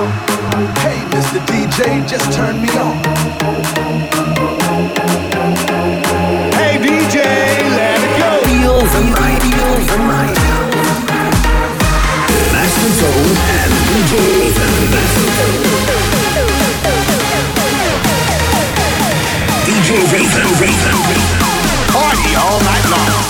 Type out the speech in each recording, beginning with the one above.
Hey, Mr. DJ, just turn me on. Hey, DJ, let it go. Feel the night, feel the night. Master Tone and DJ Raven. DJ Raven, Raven. Party all night long.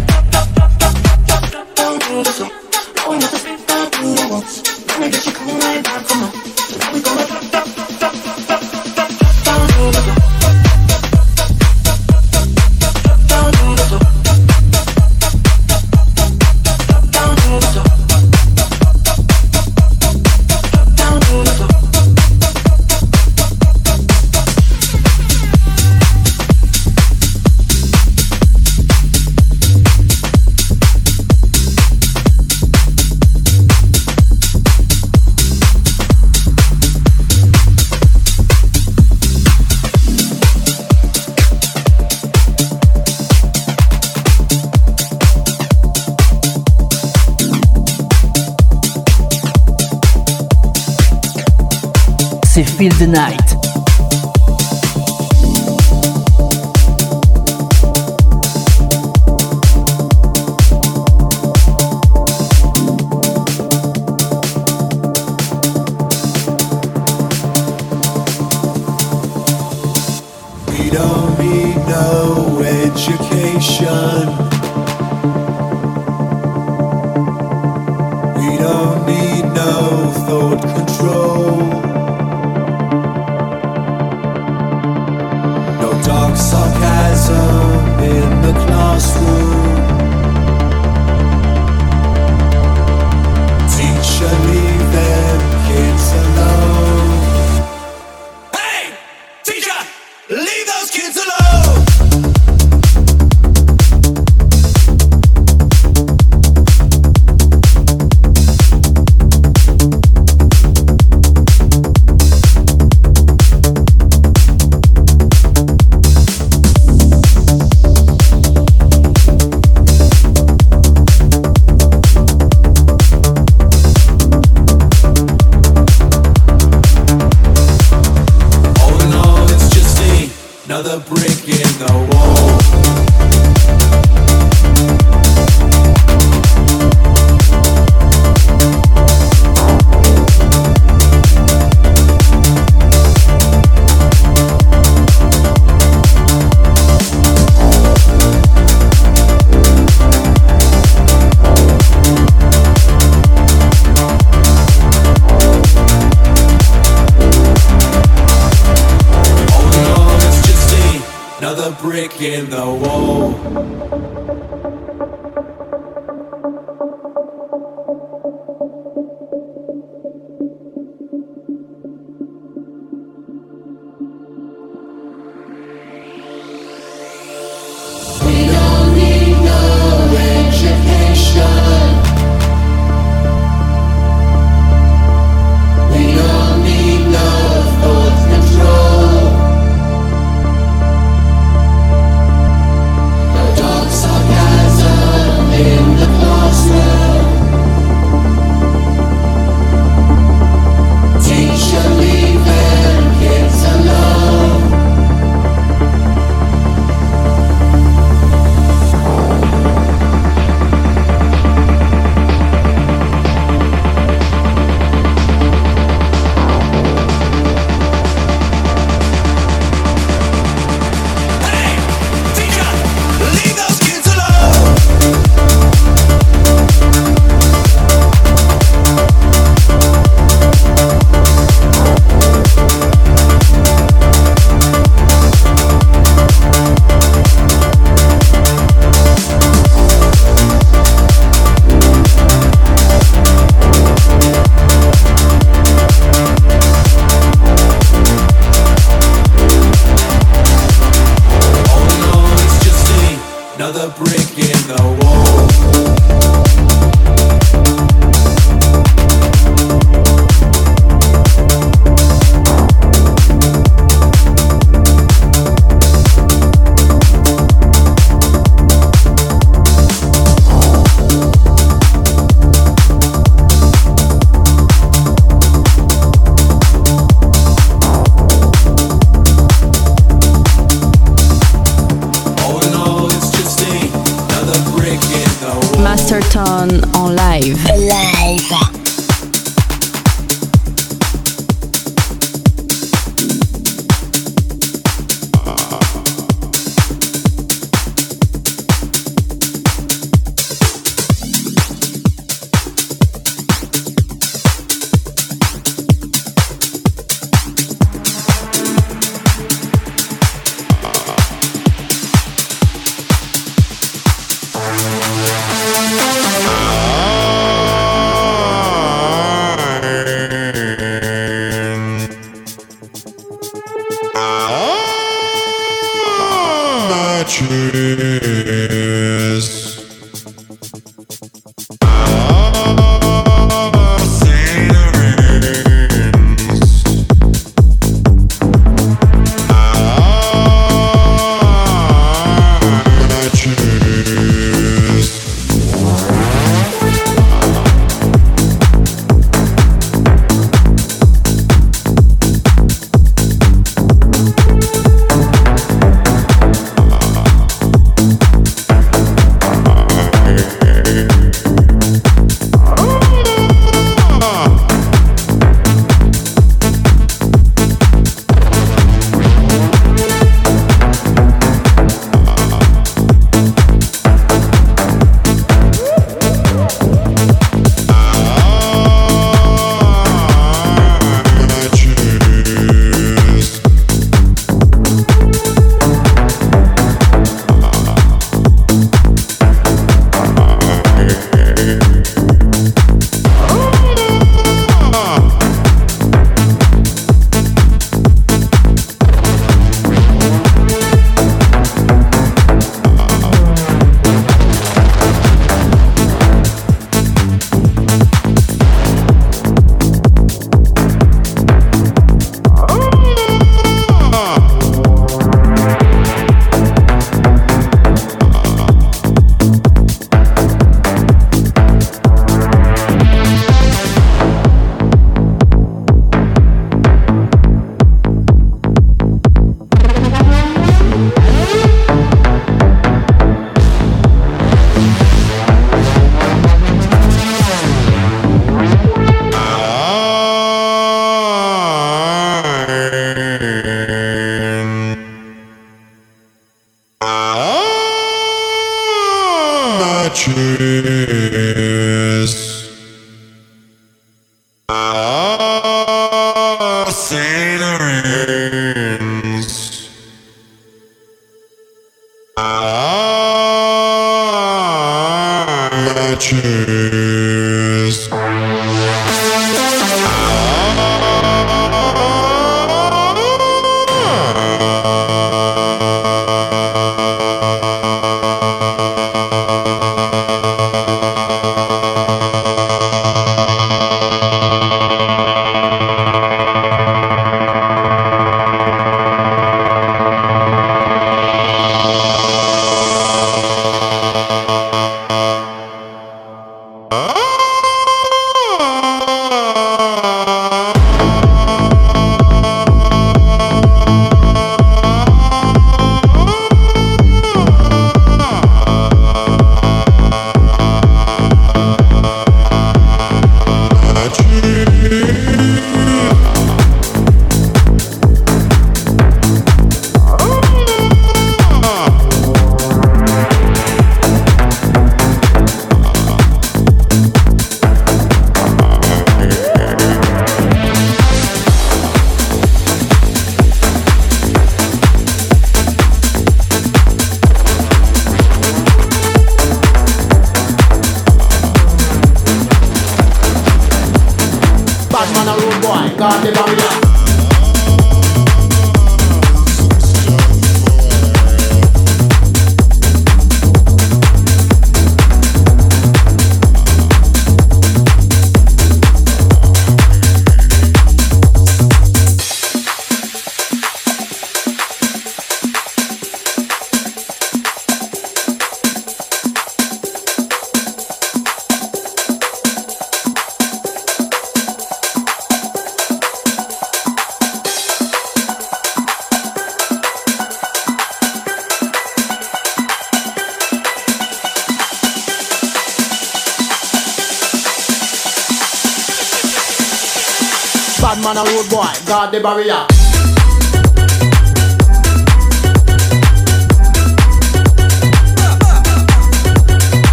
Feel the Night.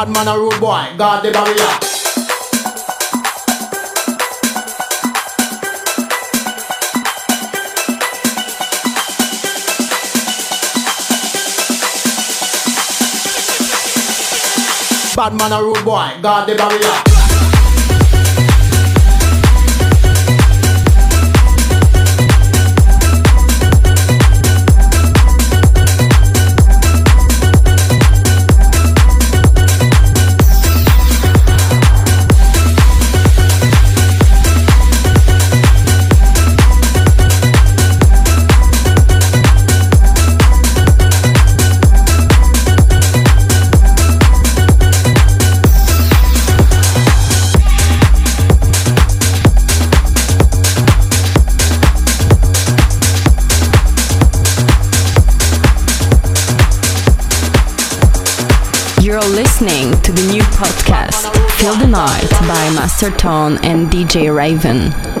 bad man a rude boy, guard the barrier. Bad man a rude boy, guard the barrier. Night by Master Tone and DJ Raven.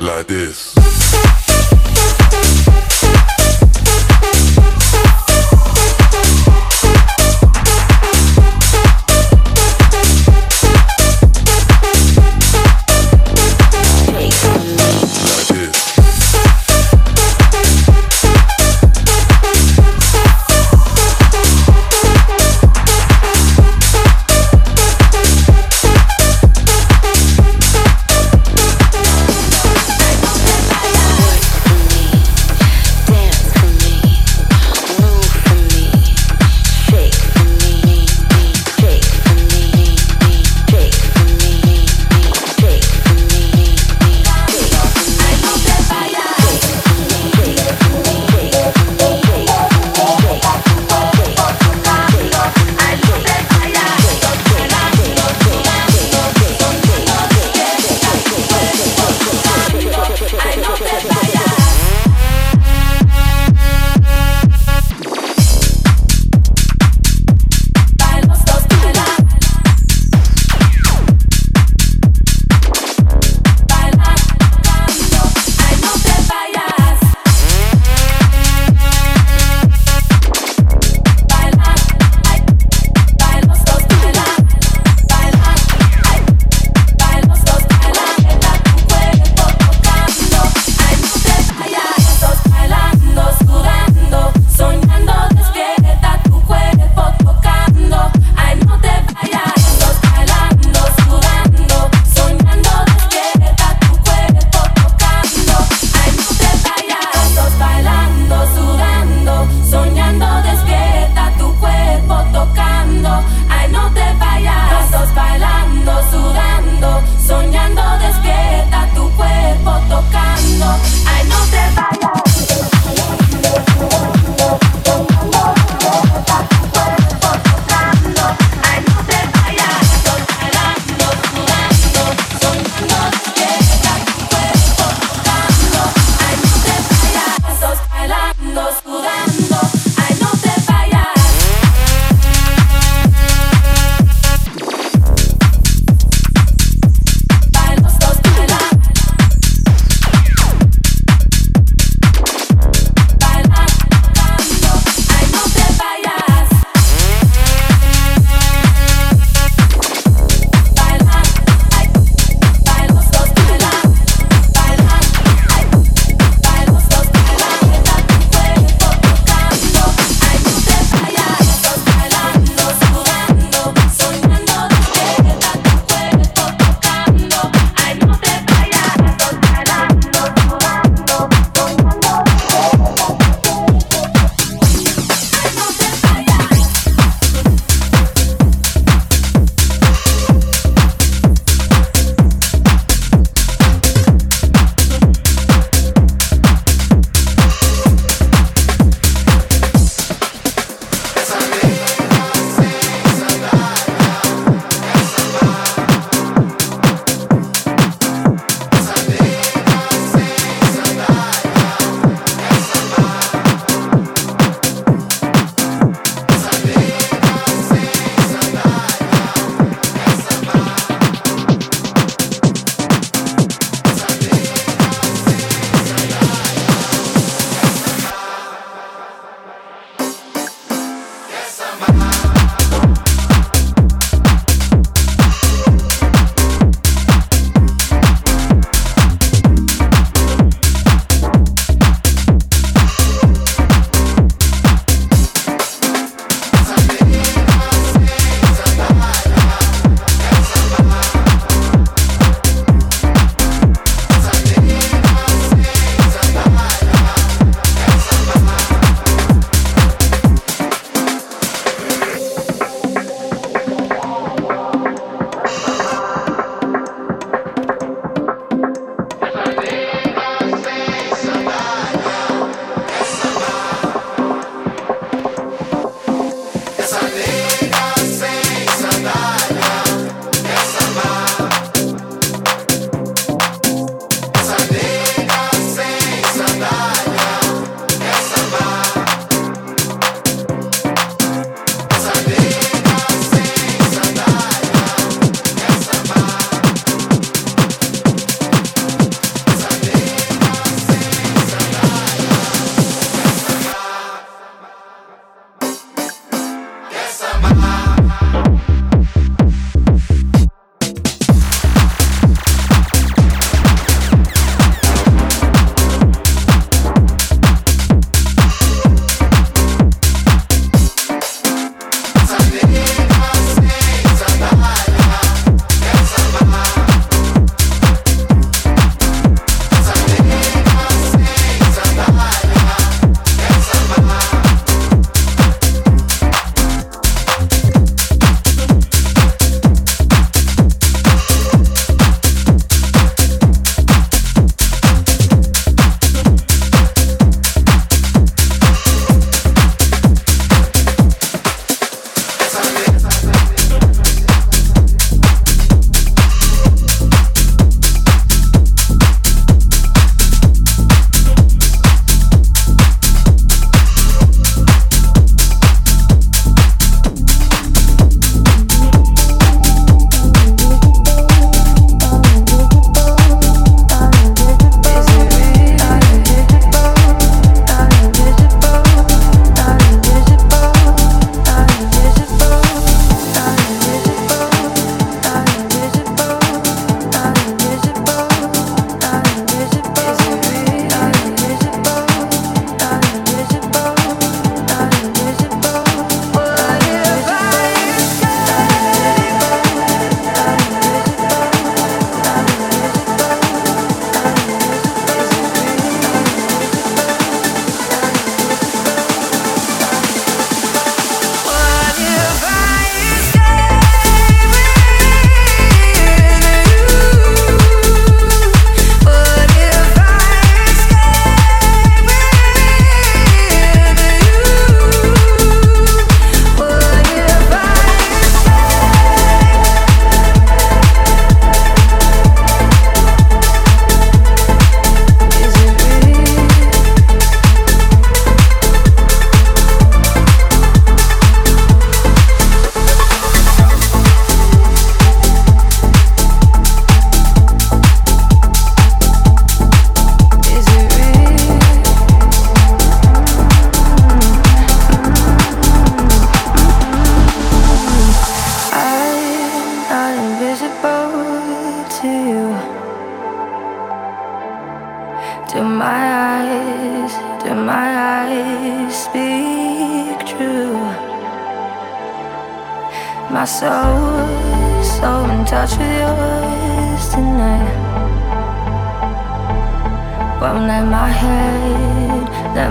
Like this.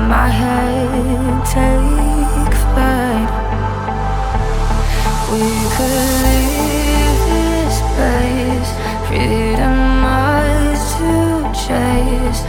My head take flight. We could leave this place, freedom ours to chase.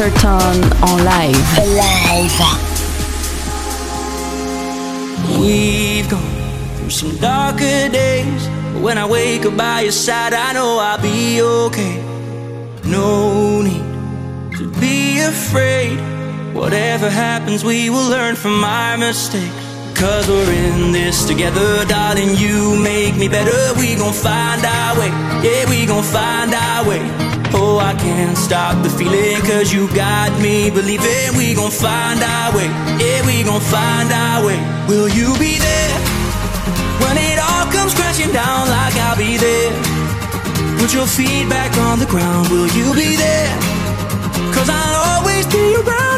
Tone en live. We've gone through some darker days. But when I wake up by your side, I know I'll be okay. No need to be afraid. Whatever happens, we will learn from our mistakes. Cause we're in this together, darling. You make me better. We gon' find our way. Yeah, we gon' find our way. Oh, I can't stop the feeling. Cause you got me believing. We gon' find our way. Yeah, we gon' find our way. Will you be there? When it all comes crashing down, like I'll be there. Put your feet back on the ground. Will you be there? Cause I'll always be around.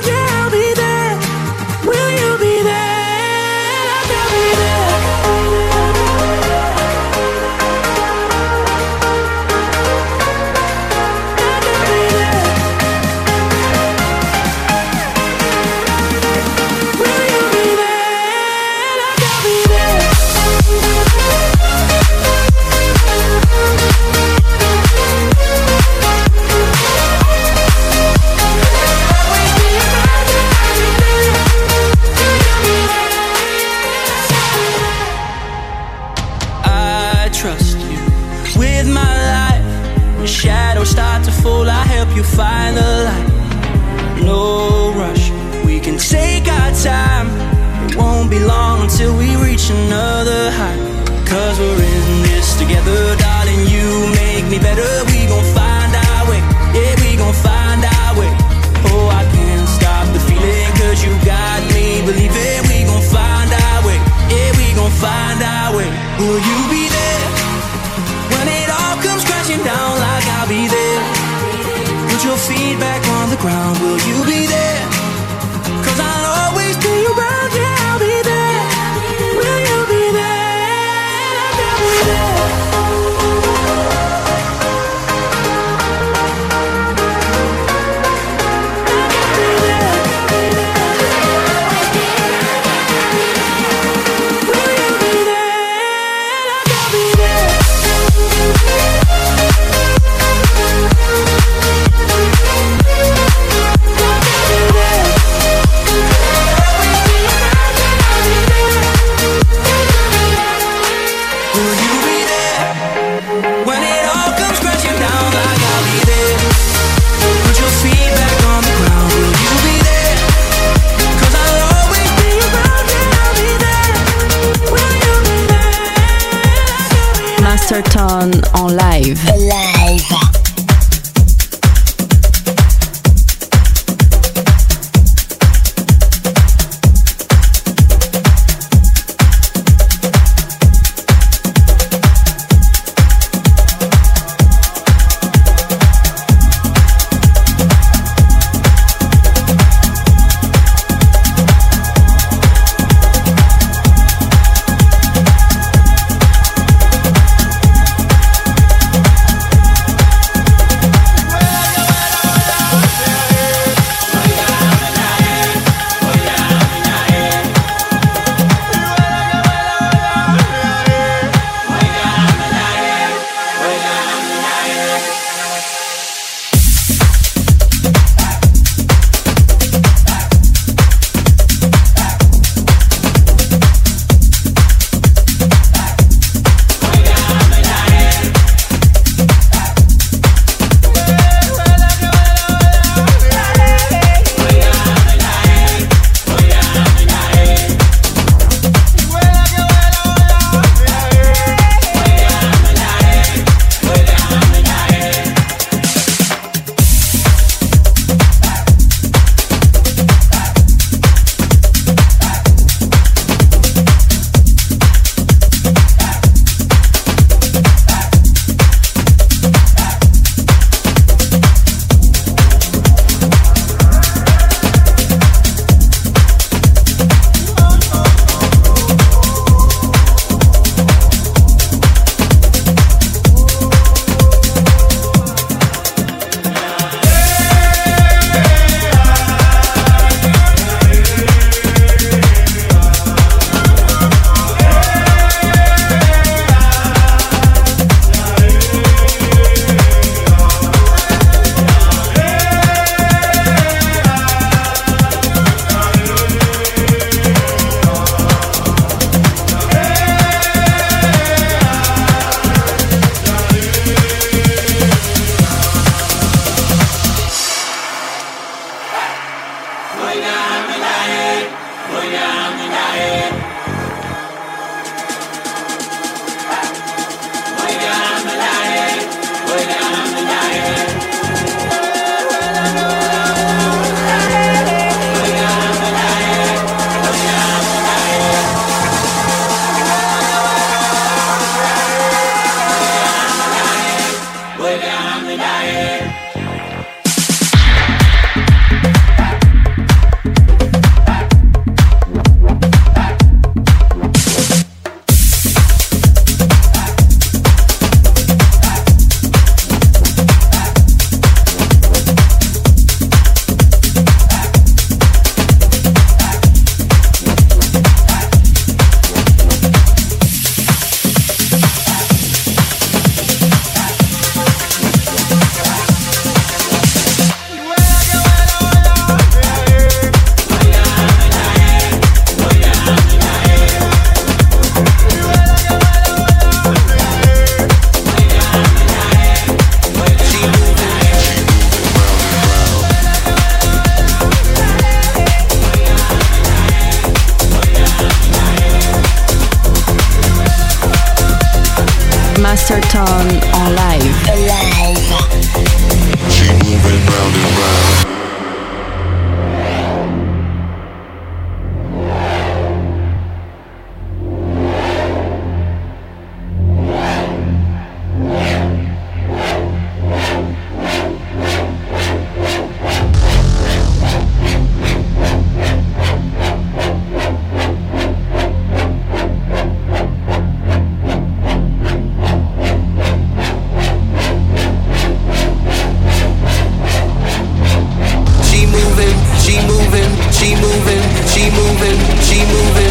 she moving.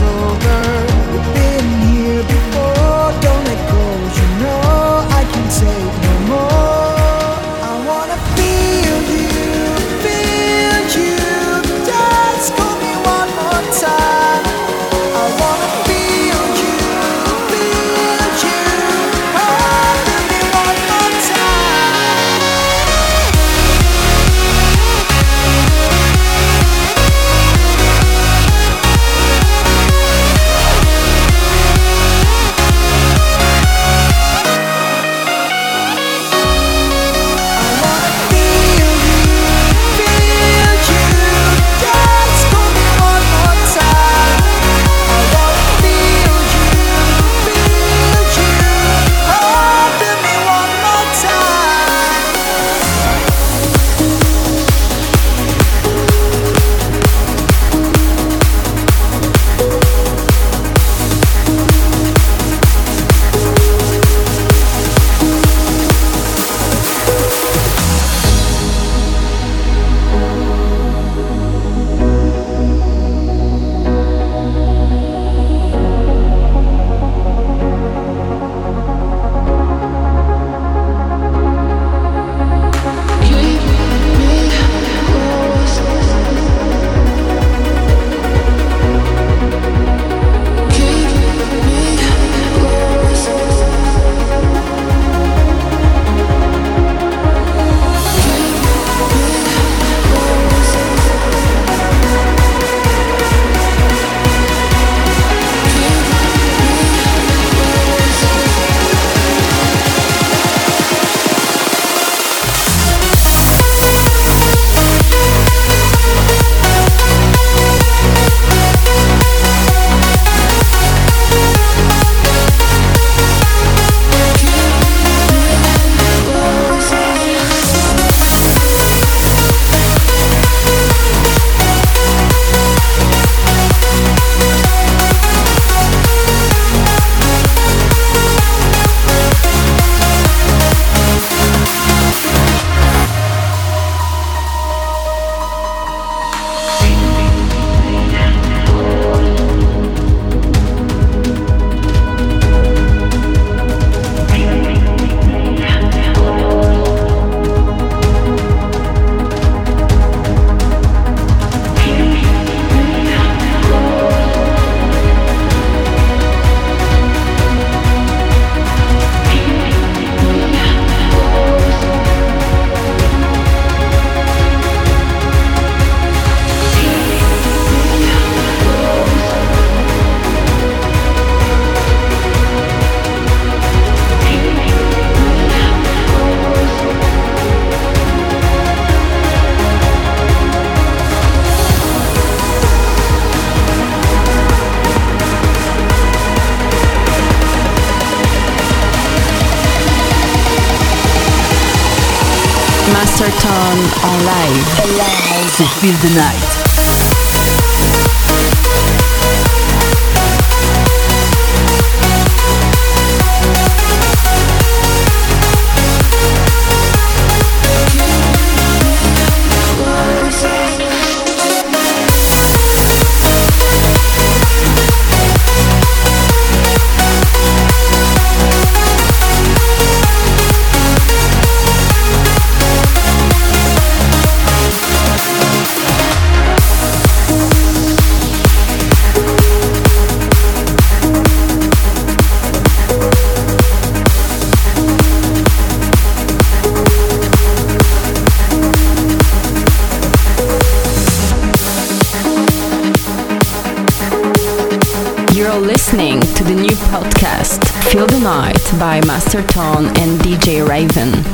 When Feel the Night. By Masterton and DJ Raven.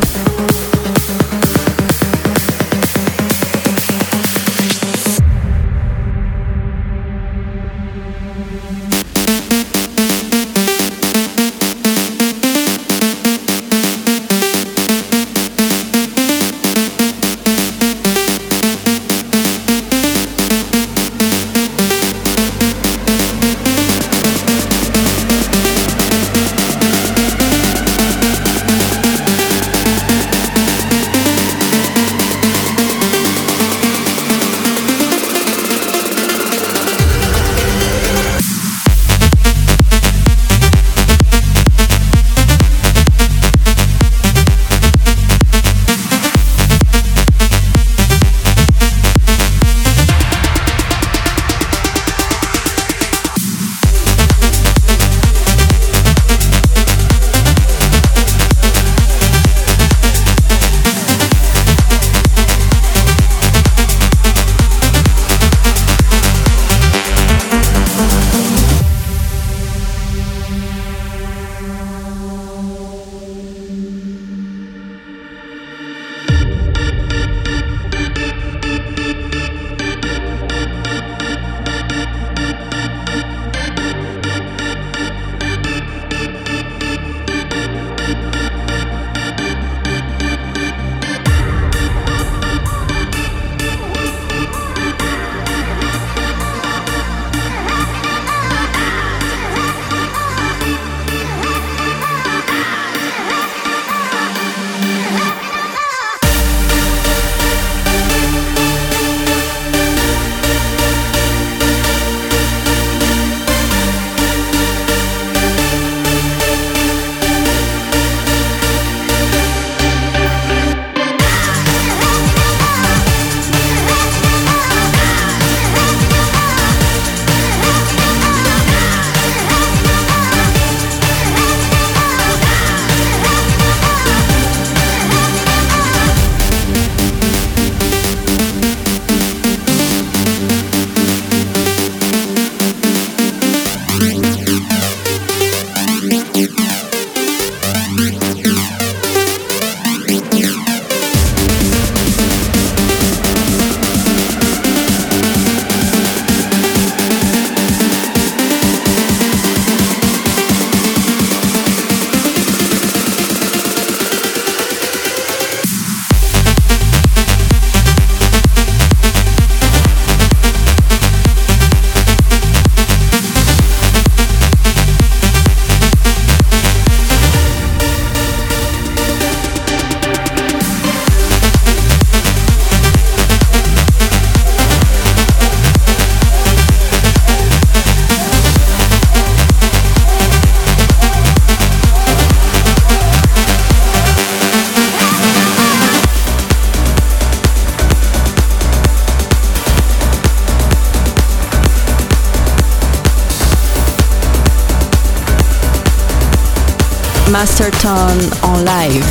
Masterton en live.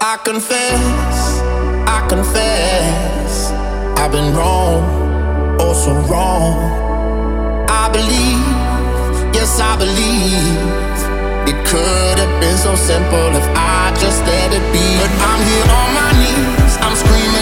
I confess, I confess, I've been wrong, oh so wrong. I believe, yes I believe, it could have been so simple if I just let it be. But I'm here on my knees, I'm screaming,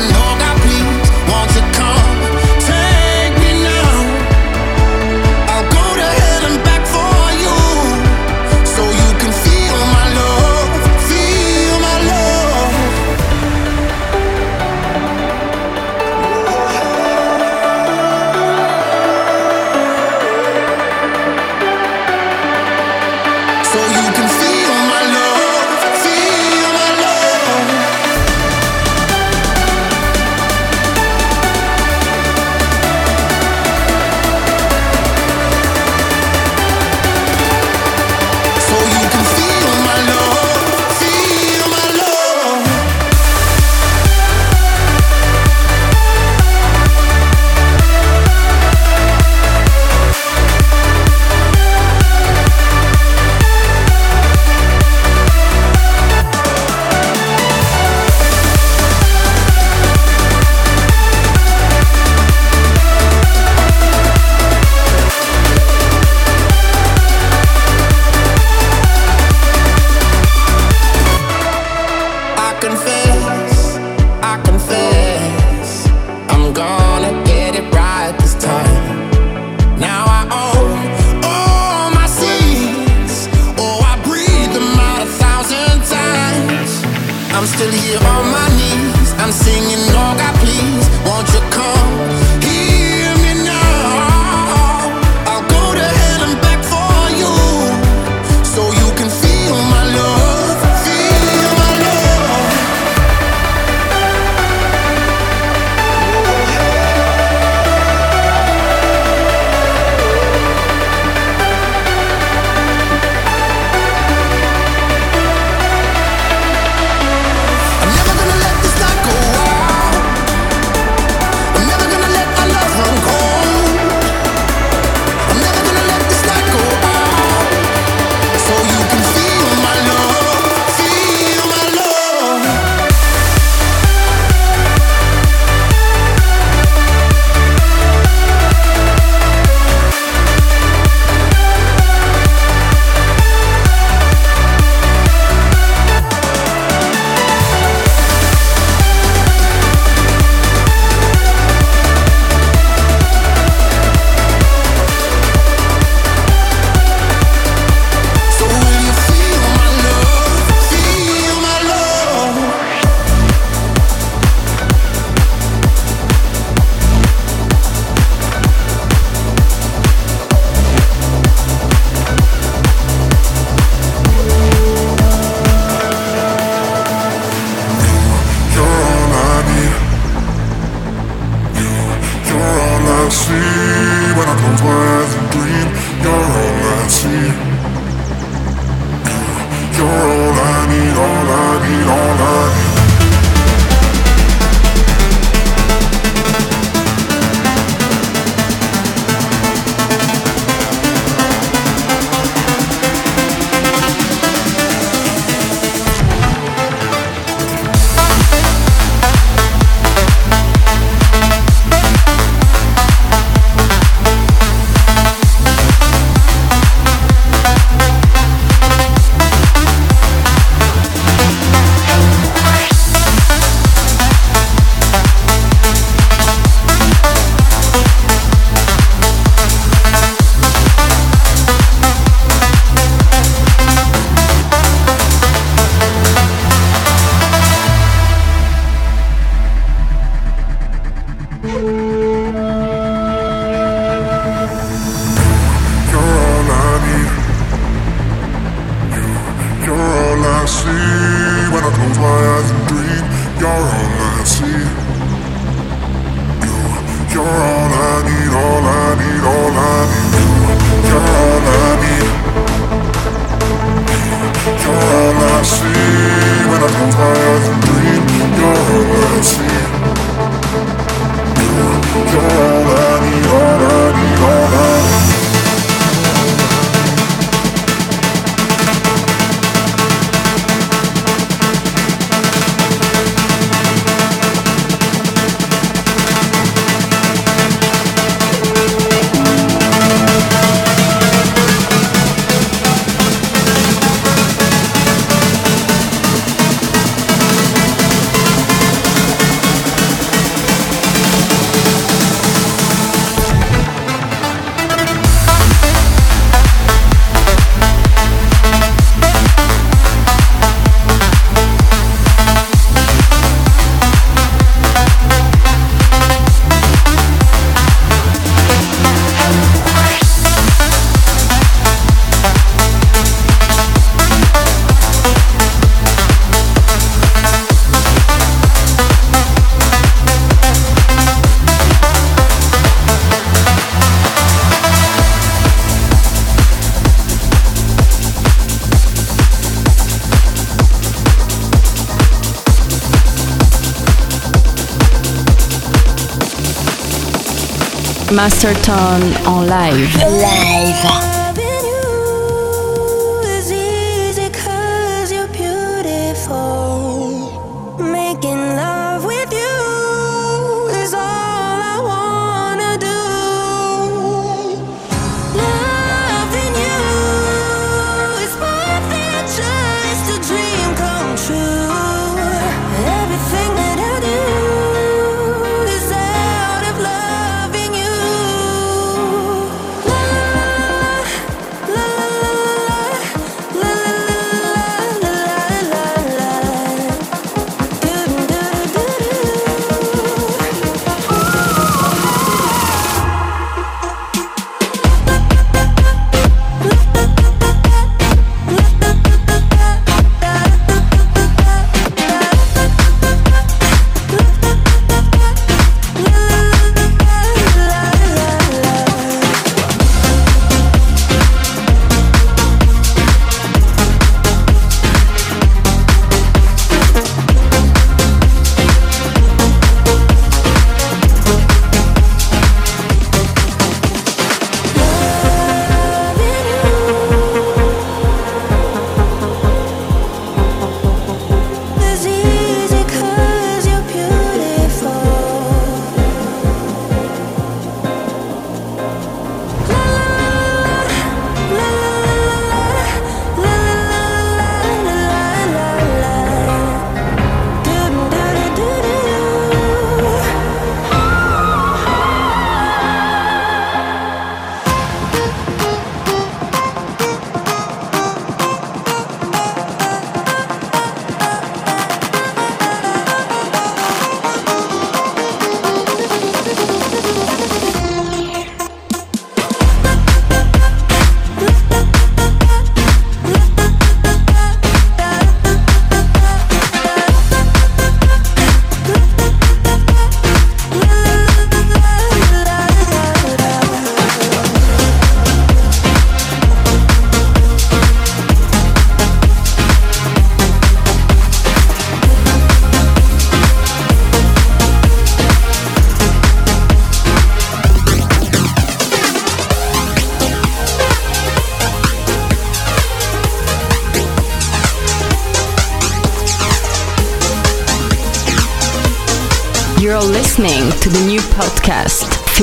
Master Tone en live. Live.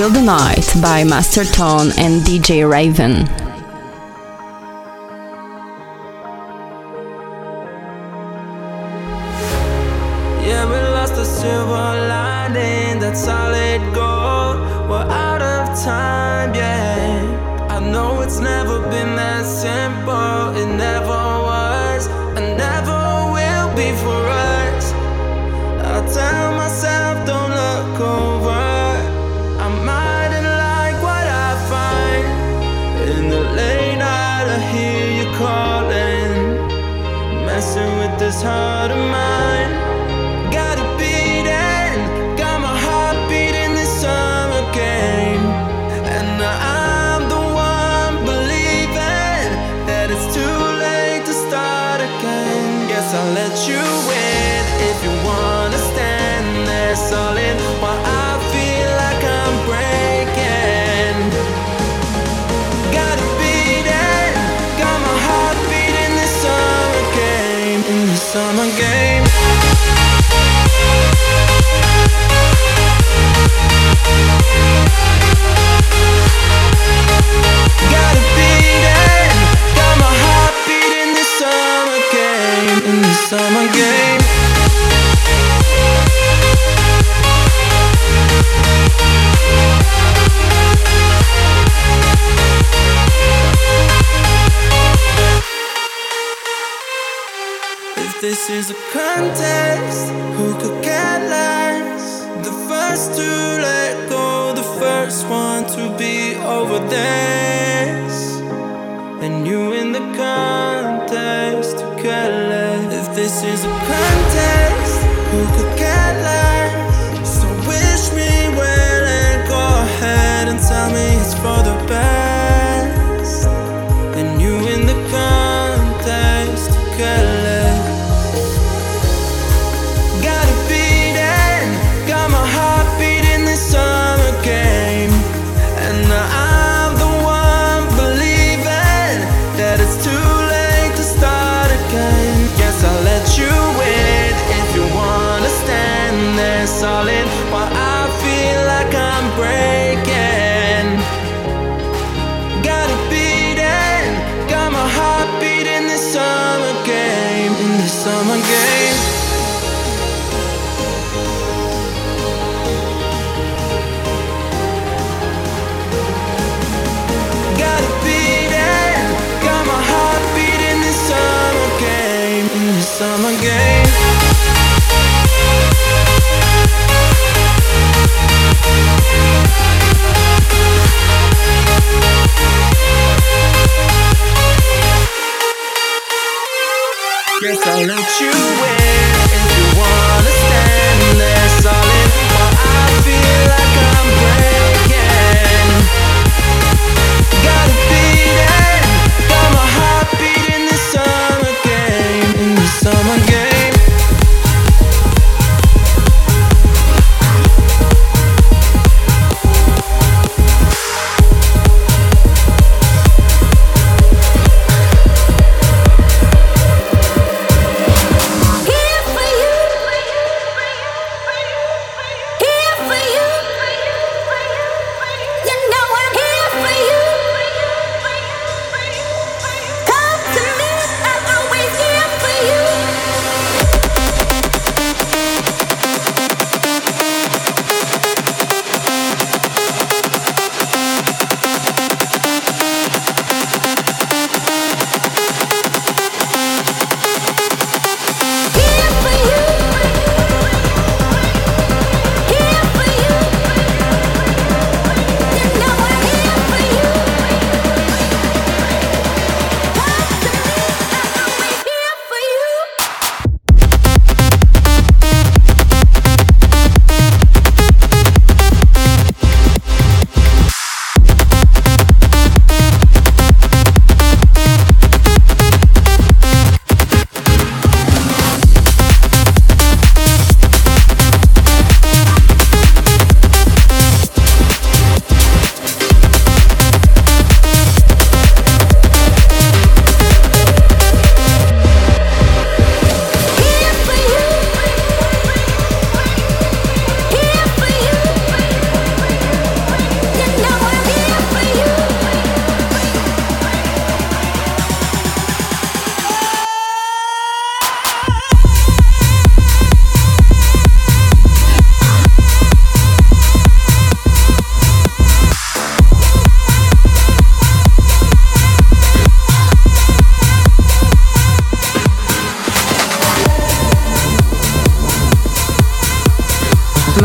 Feel the Night by Master Tone and DJ Raven.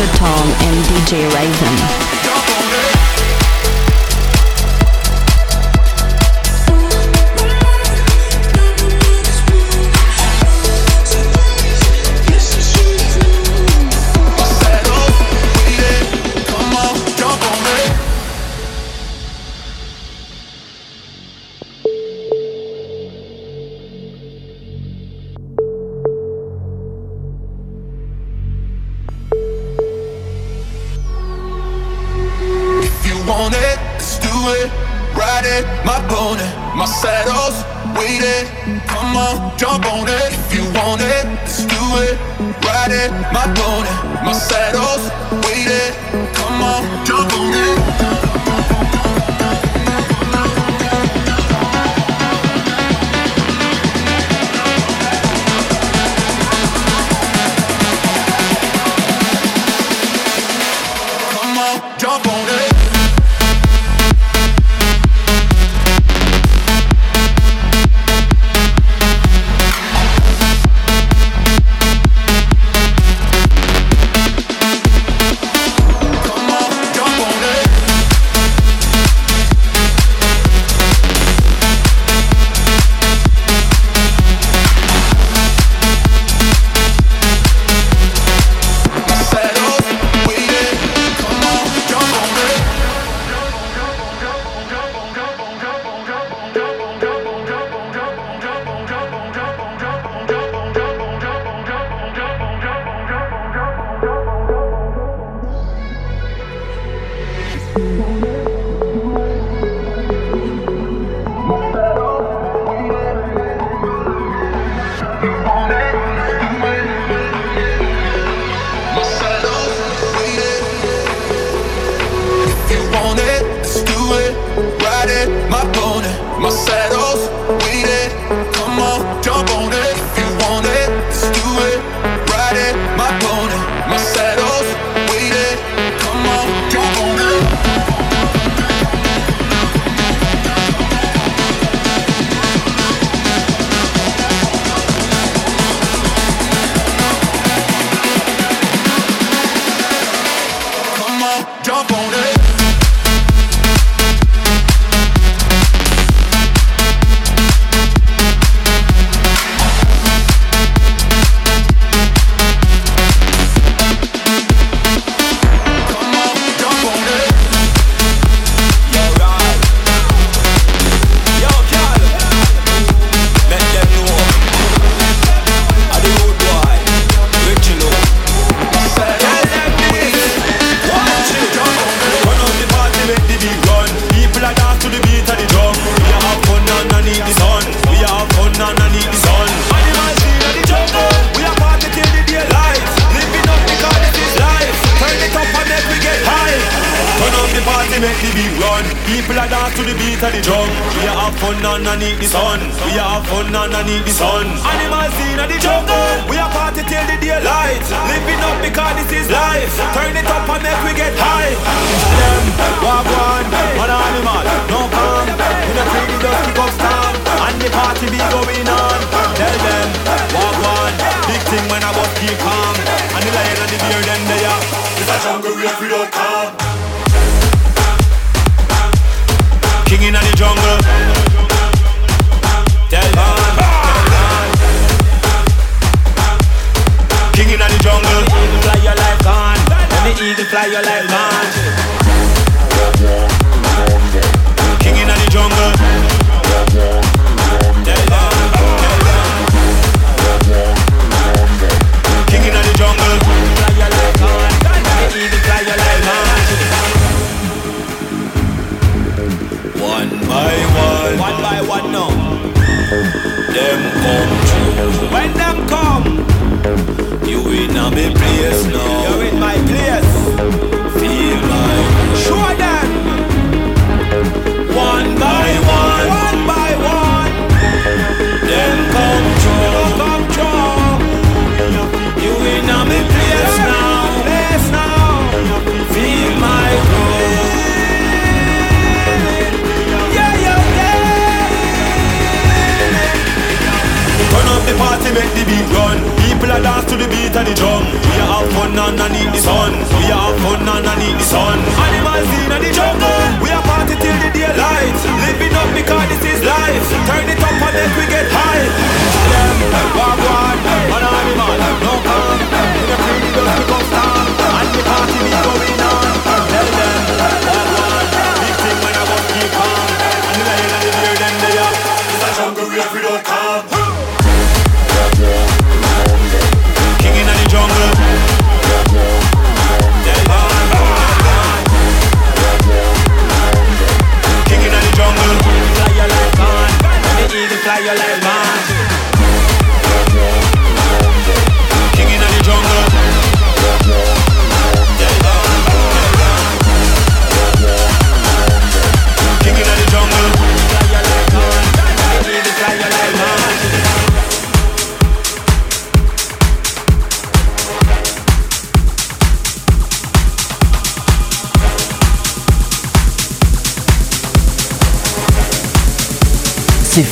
Master Tom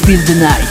Feel the Night.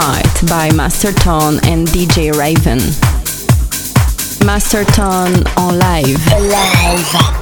By by Masterton and DJ Raven. Masterton on live. Live.